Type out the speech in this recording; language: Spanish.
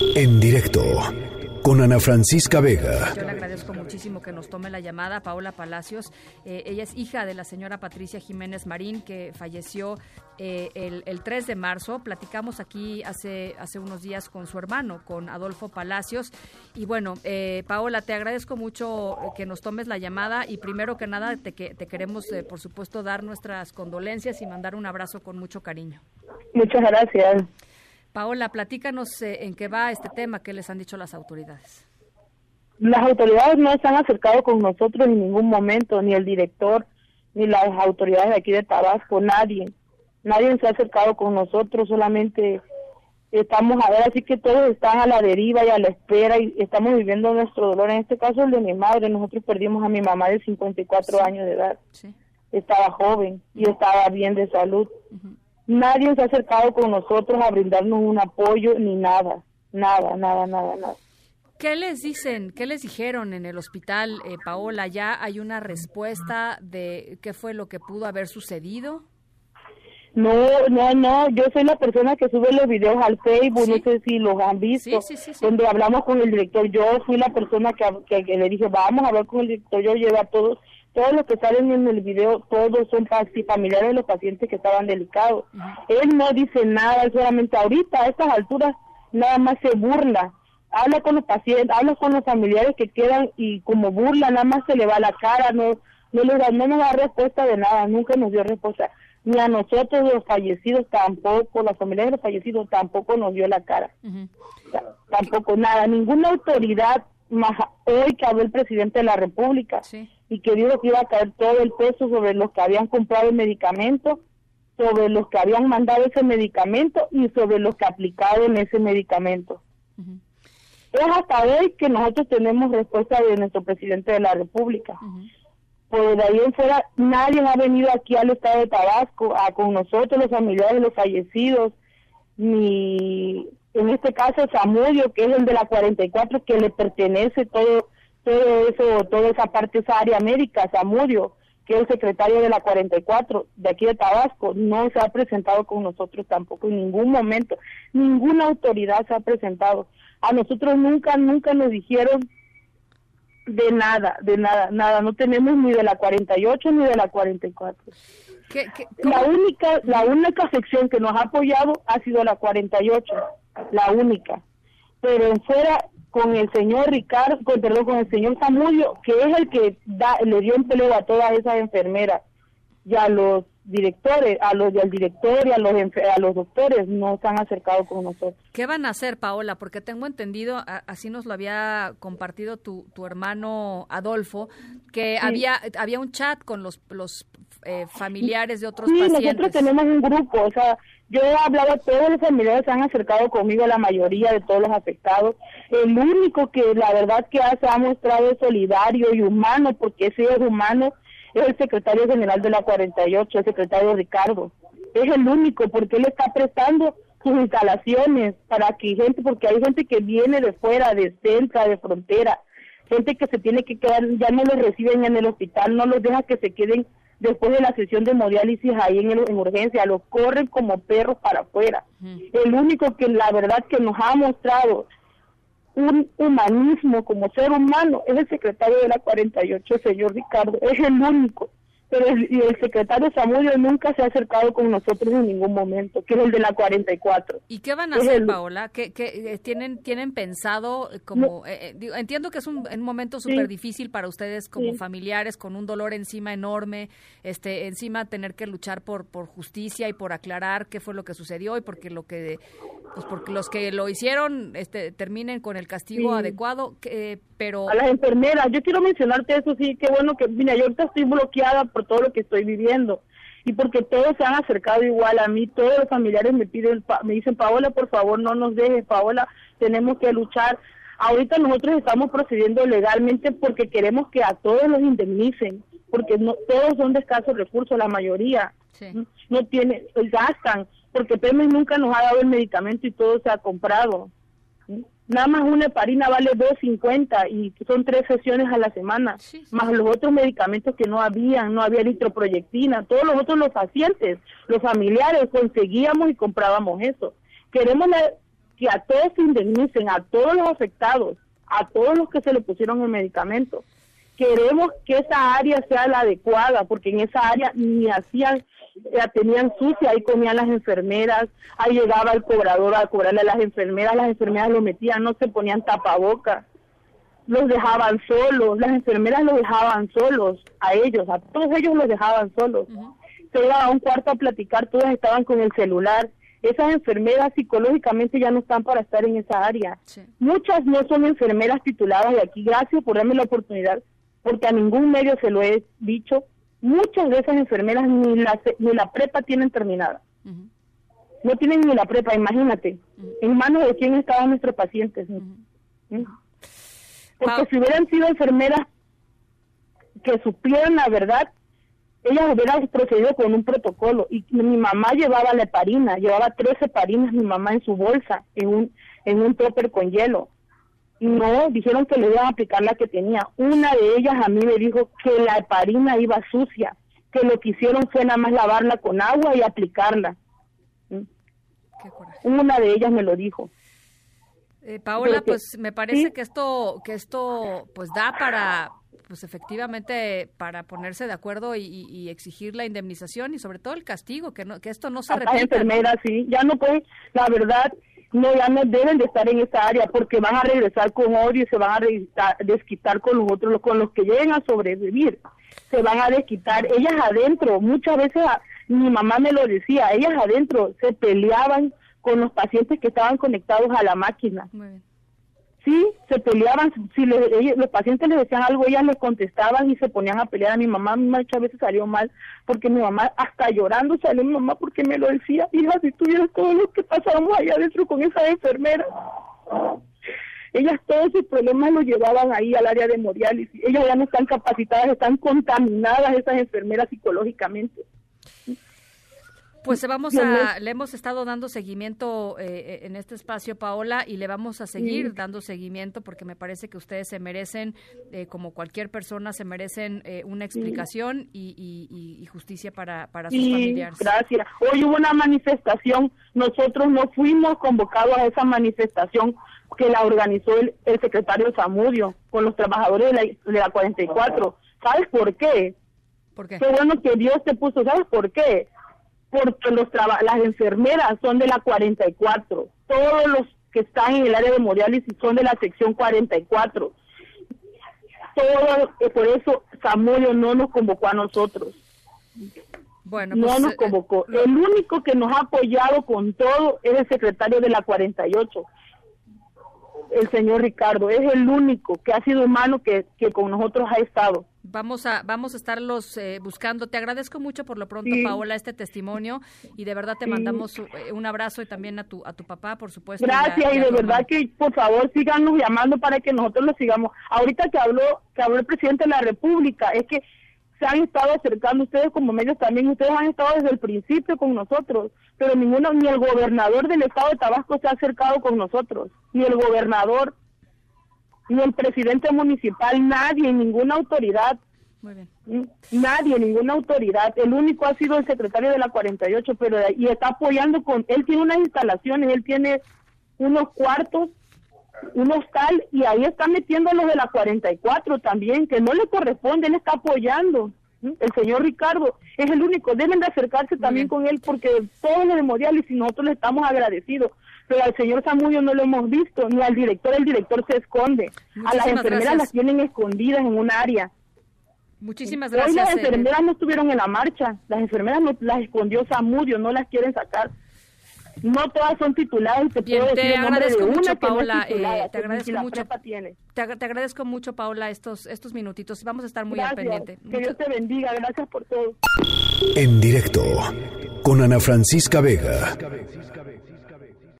En directo con Ana Francisca Vega. Yo le agradezco muchísimo que nos tome la llamada, Paola Palacios. Eh, ella es hija de la señora Patricia Jiménez Marín, que falleció eh, el, 3 de marzo. Platicamos aquí hace, hace unos días con su hermano, con Adolfo Palacios. Y bueno, eh, Paola, te agradezco mucho que nos tomes la llamada y primero que nada te, te queremos, por supuesto, dar nuestras condolencias y mandar un abrazo con mucho cariño. Muchas gracias. Paola, platícanos eh, en qué va este tema, qué les han dicho las autoridades. Las autoridades no se han acercado con nosotros en ningún momento, ni el director, ni las autoridades de aquí de Tabasco, nadie. Nadie se ha acercado con nosotros, solamente estamos a ver, así que todos están a la deriva y a la espera y estamos viviendo nuestro dolor. En este caso el de mi madre, nosotros perdimos a mi mamá de 54 años de edad. Estaba joven y estaba bien de salud. Nadie se ha acercado con nosotros a brindarnos un apoyo ni nada, nada, nada, nada, nada. ¿Qué les dicen, qué les dijeron en el hospital, eh, Paola? ¿Ya hay una respuesta de qué fue lo que pudo haber sucedido? No, no, no, yo soy la persona que sube los videos al Facebook, no sé si los han visto, donde hablamos con el director, yo fui la persona que, que, le dije, vamos a hablar con el director, yo llevo a todos todos los que salen en el video, todos son familiares de los pacientes que estaban delicados. Él no dice nada, solamente ahorita a estas alturas nada más se burla. Habla con los pacientes, habla con los familiares que quedan y como burla, nada más se le va la cara, no no, le da, no nos da respuesta de nada, nunca nos dio respuesta. Ni a nosotros los fallecidos tampoco, las familiares de los fallecidos tampoco nos dio la cara. Tampoco nada, ninguna autoridad hoy que habló el presidente de la República y que dijo que iba a caer todo el peso sobre los que habían comprado el medicamento, sobre los que habían mandado ese medicamento y sobre los que aplicaron ese medicamento. Es hasta hoy que nosotros tenemos respuesta de nuestro presidente de la República. Por de ahí en fuera, nadie ha venido aquí al estado de Tabasco a con nosotros, los familiares de los fallecidos, ni en este caso Samudio, que es el de la 44, que le pertenece todo todo eso, toda esa parte, esa área médica, Samudio, que es el secretario de la 44 de aquí de Tabasco, no se ha presentado con nosotros tampoco en ningún momento. Ninguna autoridad se ha presentado. A nosotros nunca, nunca nos dijeron de nada, de nada, nada. No tenemos ni de la 48 ni de la 44. ¿Qué, la única, la única sección que nos ha apoyado ha sido la 48, la única. Pero en fuera con el señor Ricardo, con, perdón, con el señor Samudio, que es el que da, le dio empleo a todas esas enfermeras y a los directores, a los del director y a los, a los doctores no se han acercado con nosotros. ¿Qué van a hacer, Paola? Porque tengo entendido, así nos lo había compartido tu, tu hermano Adolfo, que había había un chat con los, los eh, familiares de otros sí, pacientes. nosotros tenemos un grupo, o sea, yo he hablado a todos los familiares, se han acercado conmigo, la mayoría de todos los afectados. El único que la verdad que se ha mostrado solidario y humano, porque ese es humano, es el secretario general de la 48, el secretario Ricardo. Es el único, porque él está prestando sus instalaciones para que gente, porque hay gente que viene de fuera, de centro, de frontera, gente que se tiene que quedar, ya no los reciben en el hospital, no los deja que se queden después de la sesión de hemodiálisis ahí en, en urgencia, los corren como perros para afuera. El único que la verdad que nos ha mostrado un humanismo como ser humano es el secretario de la 48, el señor Ricardo, es el único. Pero el, y el secretario Samudio nunca se ha acercado con nosotros en ningún momento, que es el de la 44. ¿Y qué van a hacer, Paola? ¿Qué, eh, tienen, tienen pensado como... Eh, eh, entiendo que es un, momento súper difícil para ustedes como familiares, con un dolor encima enorme, este encima tener que luchar por, por justicia y por aclarar qué fue lo que sucedió y porque lo que pues porque los que lo hicieron este terminen con el castigo adecuado, pero... A las enfermeras, yo quiero mencionarte eso, sí, qué bueno que, mira, yo ahorita estoy bloqueada por todo lo que estoy viviendo y porque todos se han acercado igual a mí, todos los familiares me piden, me dicen, Paola, por favor, no nos dejes, Paola, tenemos que luchar. Ahorita nosotros estamos procediendo legalmente porque queremos que a todos los indemnicen, porque no todos son de escasos recursos, la mayoría. No tiene, gastan, porque Pemex nunca nos ha dado el medicamento y todo se ha comprado. Nada más una heparina vale 2.50 y son tres sesiones a la semana, más los otros medicamentos que no habían, no había litroproyectina, todos los otros los pacientes, los familiares conseguíamos y comprábamos eso. Queremos que a todos se indemnicen, a todos los afectados, a todos los que se le pusieron el medicamento. Queremos que esa área sea la adecuada, porque en esa área ni hacían, la tenían sucia, ahí comían las enfermeras, ahí llegaba el cobrador a cobrarle a las enfermeras, las enfermeras lo metían, no se ponían tapabocas, los dejaban solos, las enfermeras los dejaban solos, a ellos, a todos ellos los dejaban solos. Se iban a un cuarto a platicar, todas estaban con el celular, esas enfermeras psicológicamente ya no están para estar en esa área. Muchas no son enfermeras tituladas de aquí. Gracias por darme la oportunidad, porque a ningún medio se lo he dicho. Muchas de esas enfermeras ni la, ni la prepa tienen terminada. No tienen ni la prepa, imagínate. En manos de quién estaban nuestros pacientes. Porque si hubieran sido enfermeras que supieran la verdad, ellas hubieran procedido con un protocolo y mi mamá llevaba la heparina, llevaba 13 heparinas mi mamá en su bolsa, en un, en un topper con hielo. Y no, dijeron que le iban a aplicar la que tenía. Una de ellas a mí me dijo que la heparina iba sucia, que lo que hicieron fue nada más lavarla con agua y aplicarla. ¿Mm? Una de ellas me lo dijo. Eh, Paola, pues me parece que esto que esto pues da para pues efectivamente para ponerse de acuerdo y, exigir la indemnización y sobre todo el castigo, que no que esto no se repita. Las enfermeras, sí, ya no pueden, la verdad, no ya no deben de estar en esa área porque van a regresar con odio y se van a desquitar con los otros, con los que lleguen a sobrevivir, se van a desquitar. Ellas adentro, muchas veces mi mamá me lo decía, ellas adentro se peleaban con los pacientes que estaban conectados a la máquina. Muy bien sí, se peleaban, si los pacientes les decían algo, ellas les contestaban y se ponían a pelear. A mi mamá muchas veces salió mal, porque mi mamá hasta llorando salió mi mamá porque me lo decía, hija, si tuvieras todo lo que pasábamos allá adentro con esa enfermera. Ellas todos sus problemas los llevaban ahí al área de hemodiálisis. Ellas ya no están capacitadas, están contaminadas esas enfermeras psicológicamente. Pues vamos a, le hemos estado dando seguimiento eh, eh, en este espacio, Paola, y le vamos a seguir dando seguimiento porque me parece que ustedes se merecen, eh, como cualquier persona, se merecen una explicación y, justicia para, para sus familiares. Gracias. Hoy hubo una manifestación, nosotros no fuimos convocados a esa manifestación que la organizó el, secretario Zamudio con los trabajadores de la, de la 44. ¿Sabes por qué? ¿Por qué? Qué bueno que Dios te puso, ¿sabes por qué? Porque los las enfermeras son de la 44, todos los que están en el área de hemodiálisis son de la sección 44. Todo, eh, por eso Samuel no nos convocó a nosotros. Bueno, no pues, nos eh, convocó. el único que nos ha apoyado con todo es el secretario de la 48 el señor Ricardo. Es el único que ha sido humano que, que con nosotros ha estado. Vamos a, vamos a estarlos eh, buscando. Te agradezco mucho por lo pronto, Paola, este testimonio y de verdad te mandamos eh, un abrazo y también a tu, a tu papá, por supuesto. Gracias y, de verdad que por favor síganos llamando para que nosotros lo sigamos. Ahorita que habló, que habló el presidente de la República, es que se han estado acercando ustedes como medios también, ustedes han estado desde el principio con nosotros, pero ninguno, ni el gobernador del estado de Tabasco se ha acercado con nosotros, ni el gobernador, ni el presidente municipal, nadie, ninguna autoridad. Muy bien. Nadie, ninguna autoridad. El único ha sido el secretario de la 48, pero y está apoyando con, él tiene unas instalaciones, él tiene unos cuartos un hostal y ahí está metiendo a los de la 44 también, que no le corresponde, él está apoyando. El señor Ricardo es el único, deben de acercarse también con él porque todos los memoriales y nosotros le estamos agradecidos. Pero al señor Samudio no lo hemos visto, ni al director, el director se esconde. a las enfermeras las tienen escondidas en un área. Muchísimas gracias. Hoy las eh, enfermeras no estuvieron en la marcha, las enfermeras no, las escondió Samudio, no las quieren sacar no todas son tituladas y te Bien, puedo te agradezco mucho, Paola. Eh, te agradezco mucho. Te, agradezco mucho, Paola, estos estos minutitos. Vamos a estar muy al pendiente. Que Dios te bendiga. Gracias por todo. En directo con Ana Francisca Vega.